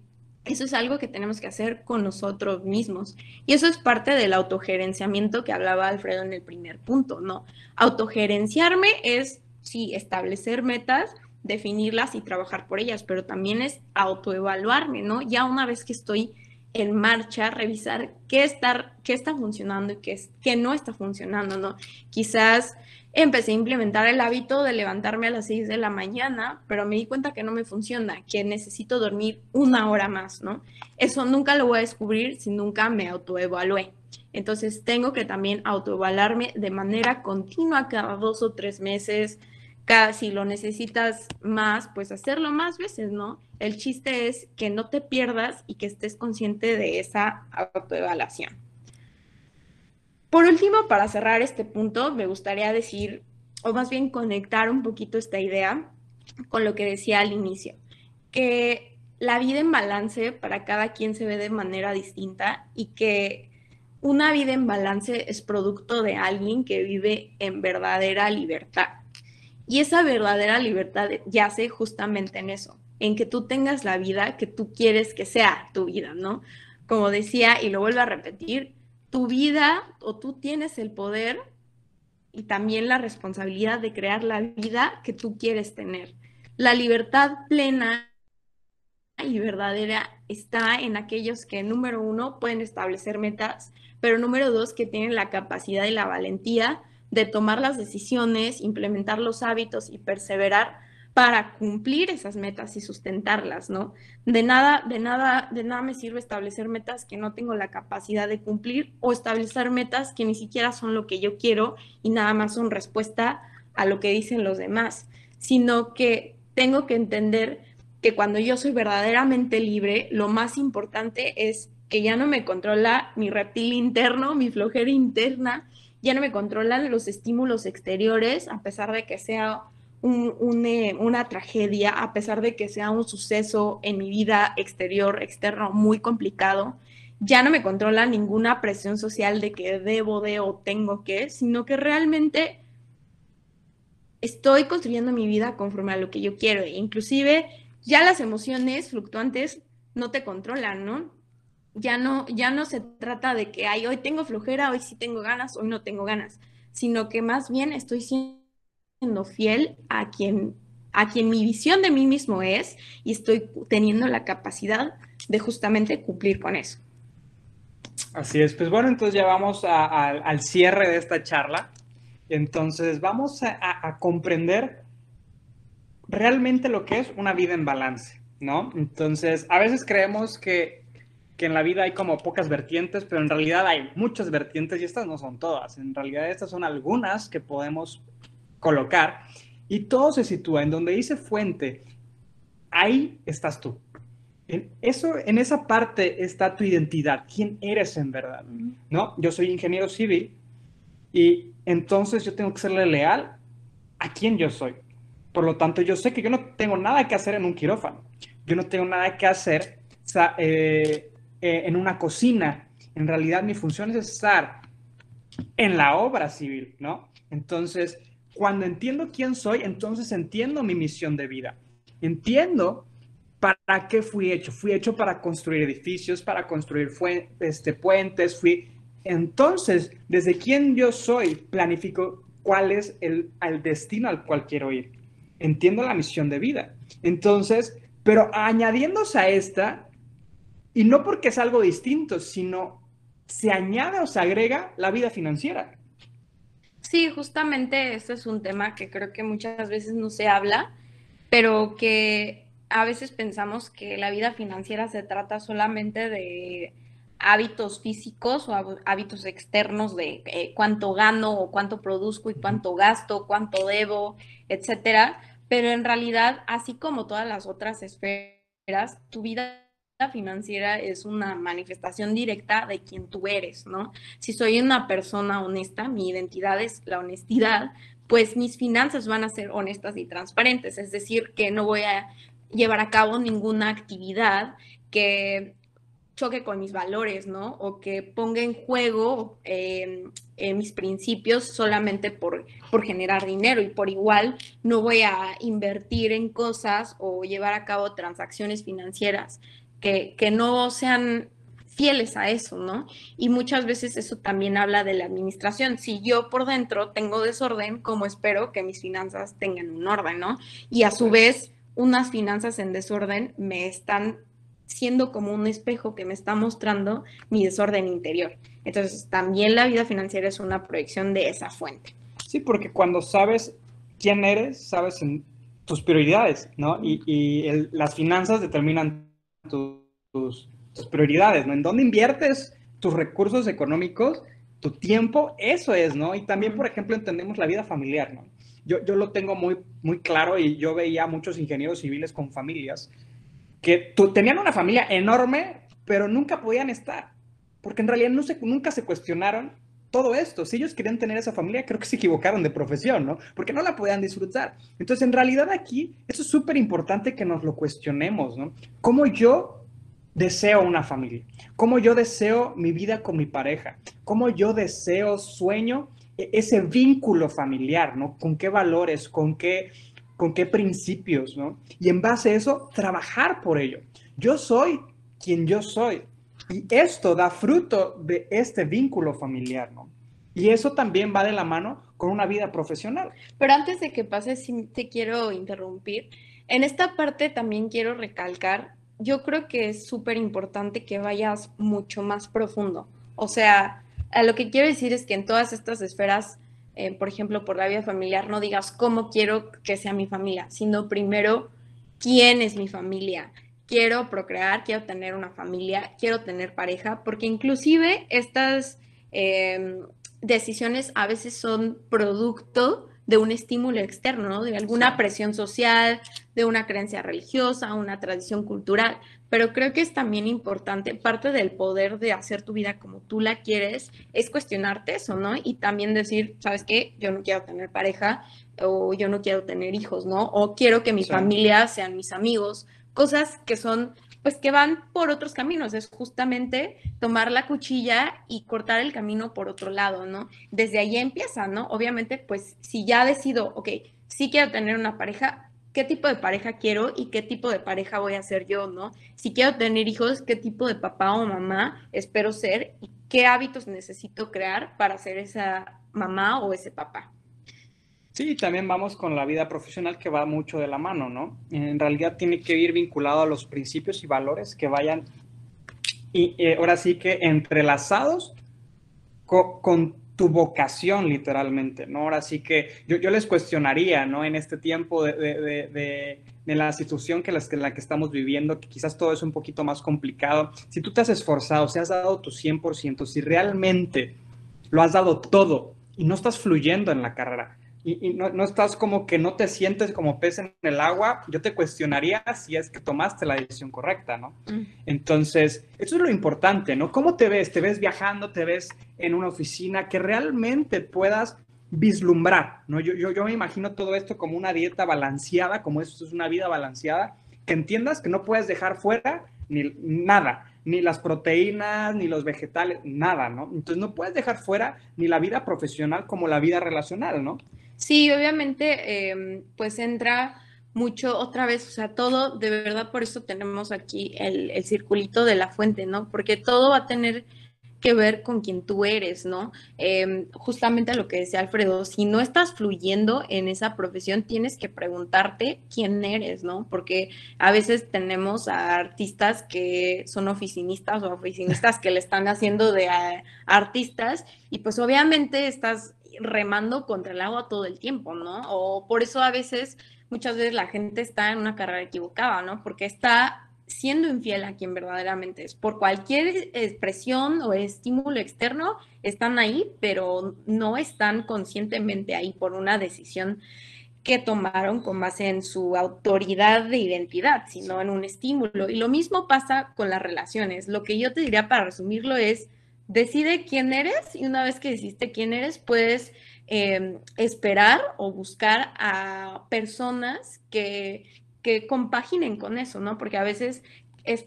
Speaker 2: eso es algo que tenemos que hacer con nosotros mismos. Y eso es parte del autogerenciamiento que hablaba Alfredo en el primer punto, ¿no? Autogerenciarme es, sí, establecer metas, definirlas y trabajar por ellas, pero también es autoevaluarme, ¿no? Ya una vez que estoy en marcha, revisar qué está, qué está funcionando y qué, qué no está funcionando, ¿no? Quizás empecé a implementar el hábito de levantarme a las 6 de la mañana, pero me di cuenta que no me funciona, que necesito dormir una hora más, ¿no? Eso nunca lo voy a descubrir si nunca me autoevalué. Entonces tengo que también autoevaluarme de manera continua cada dos o tres meses. Cada, si lo necesitas más, pues hacerlo más veces, ¿no? El chiste es que no te pierdas y que estés consciente de esa autoevaluación. Por último, para cerrar este punto, me gustaría decir, o más bien conectar un poquito esta idea con lo que decía al inicio, que la vida en balance para cada quien se ve de manera distinta y que una vida en balance es producto de alguien que vive en verdadera libertad. Y esa verdadera libertad yace justamente en eso, en que tú tengas la vida que tú quieres que sea tu vida, ¿no? Como decía y lo vuelvo a repetir, tu vida o tú tienes el poder y también la responsabilidad de crear la vida que tú quieres tener. La libertad plena y verdadera está en aquellos que, número uno, pueden establecer metas, pero número dos, que tienen la capacidad y la valentía de tomar las decisiones, implementar los hábitos y perseverar para cumplir esas metas y sustentarlas, ¿no? De nada, de nada, de nada me sirve establecer metas que no tengo la capacidad de cumplir o establecer metas que ni siquiera son lo que yo quiero y nada más son respuesta a lo que dicen los demás, sino que tengo que entender que cuando yo soy verdaderamente libre, lo más importante es que ya no me controla mi reptil interno, mi flojera interna, ya no me controlan los estímulos exteriores, a pesar de que sea eh, una tragedia, a pesar de que sea un suceso en mi vida exterior, externo muy complicado, ya no me controla ninguna presión social de que debo de o tengo que, sino que realmente estoy construyendo mi vida conforme a lo que yo quiero. E inclusive ya las emociones fluctuantes no te controlan, ¿no? Ya no, ya no se trata de que hoy tengo flojera, hoy sí tengo ganas, hoy no tengo ganas, sino que más bien estoy siendo siendo fiel a quien, a quien mi visión de mí mismo es y estoy teniendo la capacidad de justamente cumplir con eso.
Speaker 1: Así es, pues bueno, entonces ya vamos al cierre de esta charla. Entonces vamos a, comprender realmente lo que es una vida en balance, ¿no? Entonces, a veces creemos que, que, en la vida hay como pocas vertientes, pero en realidad hay muchas vertientes y estas no son todas. En realidad estas son algunas que podemos colocar y todo se sitúa en donde dice fuente. Ahí estás tú. En, eso, en esa parte está tu identidad, quién eres en verdad, ¿no? Yo soy ingeniero civil y entonces yo tengo que serle leal a quién yo soy. Por lo tanto, yo sé que yo no tengo nada que hacer en un quirófano. Yo no tengo nada que hacer eh, eh, en una cocina. En realidad, mi función es estar en la obra civil, ¿no? Entonces, cuando entiendo quién soy, entonces entiendo mi misión de vida. Entiendo para qué fui hecho. Fui hecho para construir edificios, para construir este, puentes. Fui... Entonces, desde quién yo soy, planifico cuál es el, el destino al cual quiero ir. Entiendo la misión de vida. Entonces, pero añadiéndose a esta, y no porque es algo distinto, sino se añade o se agrega la vida financiera.
Speaker 2: Sí, justamente este es un tema que creo que muchas veces no se habla, pero que a veces pensamos que la vida financiera se trata solamente de hábitos físicos o hábitos externos de eh, cuánto gano o cuánto produzco y cuánto gasto, cuánto debo, etcétera. Pero en realidad, así como todas las otras esferas, tu vida financiera es una manifestación directa de quien tú eres, ¿no? Si soy una persona honesta, mi identidad es la honestidad, pues mis finanzas van a ser honestas y transparentes, es decir, que no voy a llevar a cabo ninguna actividad que choque con mis valores, ¿no? O que ponga en juego em, mis principios solamente por, por generar dinero y por igual no voy a invertir en cosas o llevar a cabo transacciones financieras que, no sean fieles a eso, ¿no? Y muchas veces eso también habla de la administración. Si yo por dentro tengo desorden, ¿cómo espero que mis finanzas tengan un orden, ¿no? Y a su vez, unas finanzas en desorden me están siendo como un espejo que me está mostrando mi desorden interior. Entonces, también la vida financiera es una proyección de esa fuente.
Speaker 1: Sí, porque cuando sabes quién eres, sabes tus prioridades, ¿no? Y, las finanzas determinan tus, prioridades, ¿no? En dónde inviertes tus recursos económicos, tu tiempo, eso es, ¿no? Y también, por ejemplo, entendemos la vida familiar, ¿no? Yo, yo lo tengo muy, muy claro y yo veía a muchos ingenieros civiles con familias que tenían una familia enorme, pero nunca podían estar, porque en realidad no se, nunca se cuestionaron todo esto. Si ellos querían tener esa familia, creo que se equivocaron de profesión, ¿no? Porque no la podían disfrutar. Entonces, en realidad aquí, eso es súper importante que nos lo cuestionemos, ¿no? ¿Cómo yo deseo una familia? ¿Cómo yo deseo mi vida con mi pareja? ¿Cómo yo deseo, sueño e-, ese vínculo familiar, ¿no? ¿Con qué valores? ¿Con qué, con qué principios, ¿no? Y en base a eso, trabajar por ello. Yo soy quien yo soy. Y esto da fruto de este vínculo familiar, ¿no? Y eso también va de la mano con una vida profesional.
Speaker 2: Pero antes de que pase, sí te quiero interrumpir. En esta parte también quiero recalcar, yo creo que es súper importante que vayas mucho más profundo. O sea, a lo que quiero decir es que en todas estas esferas eh, por ejemplo, por la vida familiar, no digas cómo quiero que sea mi familia, sino primero quién es mi familia. Quiero procrear, quiero tener una familia, quiero tener pareja, porque inclusive estas em, decisiones a veces son producto de un estímulo externo, de alguna presión social, de una creencia religiosa, una tradición cultural, pero creo que es también importante, parte del poder de hacer tu vida como tú la quieres, es cuestionarte eso, ¿no? Y también decir, ¿sabes qué? Yo no quiero tener pareja o yo no quiero tener hijos, ¿no? O quiero que mi familia sean mis amigos, cosas que son pues que van por otros caminos, es justamente tomar la cuchilla y cortar el camino por otro lado, ¿no? Desde ahí empieza, ¿no? Obviamente, pues si ya decido, ok, sí quiero tener una pareja, ¿qué tipo de pareja quiero y qué tipo de pareja voy a ser yo, ¿no? Si quiero tener hijos, ¿qué tipo de papá o mamá espero ser y qué hábitos necesito crear para ser esa mamá o ese papá?
Speaker 1: Sí, también vamos con la vida profesional que va mucho de la mano, ¿no? En realidad tiene que ir vinculado a los principios y valores que vayan, y eh, ahora sí que entrelazados con, tu vocación, literalmente, ¿no? Ahora sí que yo, yo les cuestionaría, ¿no? En este tiempo de, de, de, la situación que, la que estamos viviendo, que quizás todo es un poquito más complicado, si tú te has esforzado, si has dado tu 100%, si realmente lo has dado todo y no estás fluyendo en la carrera, y, no, no, estás como que no te sientes como pez en el agua, yo te cuestionaría si es que tomaste la decisión correcta, ¿no? Mm. Entonces, eso es lo importante, ¿no? ¿Cómo te ves? ¿Te ves viajando? ¿Te ves en una oficina? Que realmente puedas vislumbrar, ¿no? Yo, yo, yo me imagino todo esto como una dieta balanceada, como esto es una vida balanceada, que entiendas que no puedes dejar fuera ni nada, ni las proteínas, ni los vegetales, nada, ¿no? Entonces no puedes dejar fuera ni la vida profesional como la vida relacional, ¿no?
Speaker 2: Sí, obviamente, em, pues entra mucho otra vez, o sea, todo, de verdad, por eso tenemos aquí el, circulito de la fuente, ¿no? Porque todo va a tener que ver con quien tú eres, ¿no? Em, justamente lo que decía Alfredo, si no estás fluyendo en esa profesión, tienes que preguntarte quién eres, ¿no? Porque a veces tenemos a artistas que son oficinistas o oficinistas que le están haciendo de eh, artistas y pues obviamente estás remando contra el agua todo el tiempo, ¿no? O por eso a veces, muchas veces la gente está en una carrera equivocada, ¿no? Porque está siendo infiel a quien verdaderamente es. Por cualquier expresión o estímulo externo, están ahí, pero no están conscientemente ahí por una decisión que tomaron con base en su autoridad de identidad, sino en un estímulo. Y lo mismo pasa con las relaciones. Lo que yo te diría para resumirlo es, decide quién eres y una vez que decidiste quién eres, puedes em, esperar o buscar a personas que, que compaginen con eso, ¿no? Porque a veces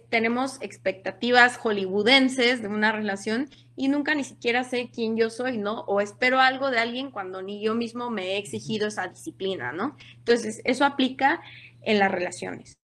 Speaker 2: tenemos expectativas hollywoodenses de una relación y nunca ni siquiera sé quién yo soy, ¿no? O espero algo de alguien cuando ni yo mismo me he exigido esa disciplina, ¿no? Entonces, eso aplica en las relaciones.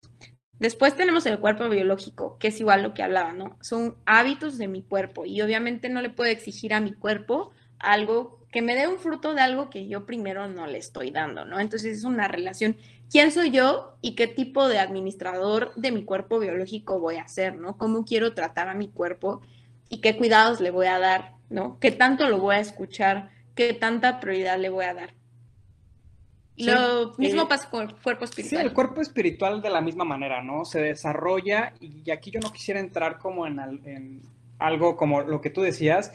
Speaker 2: Después tenemos el cuerpo biológico, que es igual lo que hablaba, ¿no? Son hábitos de mi cuerpo y obviamente no le puedo exigir a mi cuerpo algo que me dé un fruto de algo que yo primero no le estoy dando, ¿no? Entonces es una relación. ¿Quién soy yo y qué tipo de administrador de mi cuerpo biológico voy a ser, ¿no? ¿Cómo quiero tratar a mi cuerpo y qué cuidados le voy a dar, ¿no? ¿Qué tanto lo voy a escuchar? ¿Qué tanta prioridad le voy a dar? Lo mismo pasa con el cuerpo espiritual.
Speaker 1: Sí, el cuerpo espiritual de la misma manera, ¿no? Se desarrolla y aquí yo no quisiera entrar como en, algo como lo que tú decías,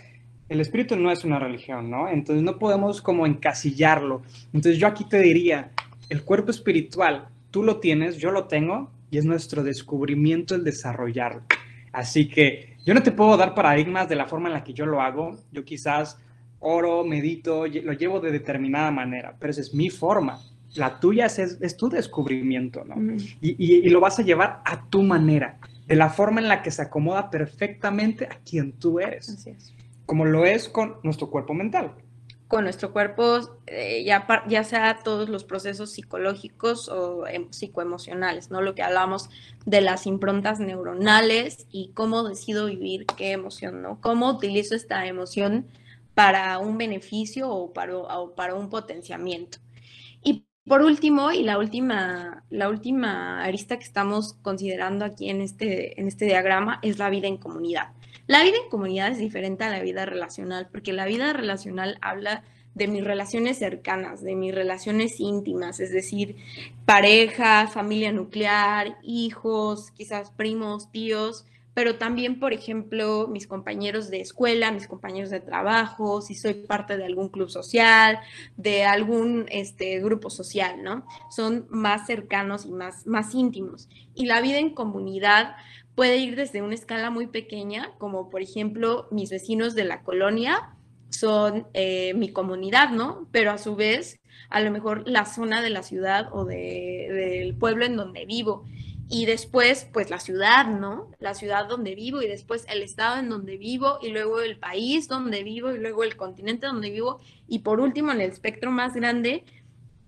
Speaker 1: el espíritu no es una religión, ¿no? Entonces no podemos como encasillarlo. Entonces yo aquí te diría, el cuerpo espiritual, tú lo tienes, yo lo tengo y es nuestro descubrimiento el desarrollarlo. Así que yo no te puedo dar paradigmas de la forma en la que yo lo hago. Yo quizás oro, medito, lo llevo de determinada manera, pero esa es mi forma. La tuya es, es tu descubrimiento, ¿no? y, y, lo vas a llevar a tu manera, de la forma en la que se acomoda perfectamente a quien tú eres. Así es. Como lo es con nuestro cuerpo mental.
Speaker 2: Con nuestro cuerpo, eh, ya, ya sea todos los procesos psicológicos o em, psicoemocionales, ¿no? Lo que hablamos de las improntas neuronales y cómo decido vivir qué emoción, ¿no? Cómo utilizo esta emoción para un beneficio o para, para un potenciamiento. Y por último, y la última, la última arista que estamos considerando aquí en este, en este diagrama es la vida en comunidad. La vida en comunidad es diferente a la vida relacional, porque la vida relacional habla de mis relaciones cercanas, de mis relaciones íntimas, es decir, pareja, familia nuclear, hijos, quizás primos, tíos, pero también, por ejemplo, mis compañeros de escuela, mis compañeros de trabajo, si soy parte de algún club social, de algún este, grupo social, ¿no? Son más cercanos y más, más íntimos. Y la vida en comunidad puede ir desde una escala muy pequeña, como por ejemplo mis vecinos de la colonia son eh, mi comunidad, ¿no? Pero a su vez, a lo mejor la zona de la ciudad o de, del pueblo en donde vivo y después pues la ciudad, ¿no? La ciudad donde vivo y después el estado en donde vivo y luego el país donde vivo y luego el continente donde vivo y por último en el espectro más grande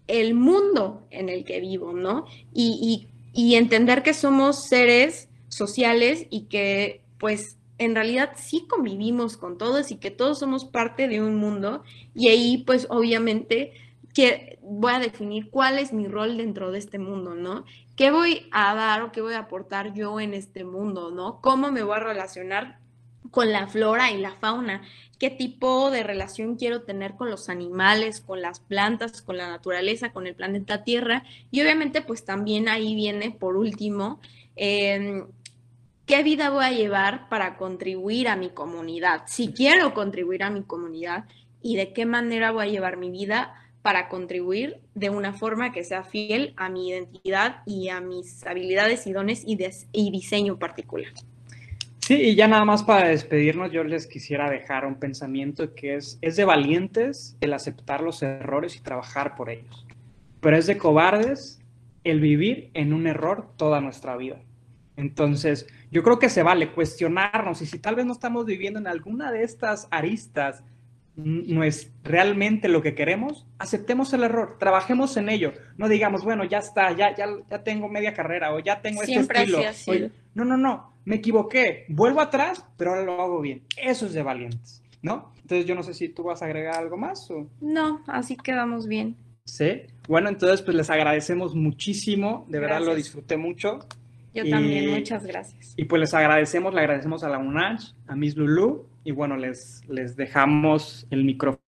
Speaker 2: el mundo en el que vivo, ¿no? Y, y, entender que somos seres sociales y que pues en realidad sí convivimos con todos y que todos somos parte de un mundo y ahí pues obviamente que voy a definir cuál es mi rol dentro de este mundo, ¿no? ¿Qué voy a dar o qué voy a aportar yo en este mundo, ¿no? ¿Cómo me voy a relacionar con la flora y la fauna? ¿Qué tipo de relación quiero tener con los animales, con las plantas, con la naturaleza, con el planeta Tierra? Y obviamente pues también ahí viene por último, em, ¿qué vida voy a llevar para contribuir a mi comunidad? Si quiero contribuir a mi comunidad y de qué manera voy a llevar mi vida para contribuir de una forma que sea fiel a mi identidad y a mis habilidades y dones y, diseño particular.
Speaker 1: Sí, y ya nada más para despedirnos, yo les quisiera dejar un pensamiento que es, es de valientes el aceptar los errores y trabajar por ellos, pero es de cobardes el vivir en un error toda nuestra vida. Entonces, yo creo que se vale cuestionarnos y si tal vez no estamos viviendo en alguna de estas aristas no es realmente lo que queremos, aceptemos el error, trabajemos en ello. No digamos, bueno, ya está, ya, ya, ya tengo media carrera o ya tengo este estilo. no, no, no, me equivoqué, vuelvo atrás, pero ahora lo hago bien. Eso es de valientes, ¿no? Entonces yo no sé si tú vas a agregar algo más o...
Speaker 2: No, así quedamos bien.
Speaker 1: Sí, bueno, entonces pues les agradecemos muchísimo, de verdad lo disfruté mucho.
Speaker 2: Yo también, muchas gracias.
Speaker 1: Y pues les agradecemos, le agradecemos a la UNACH, a Miss Lulu, y bueno, les, les dejamos el micrófono.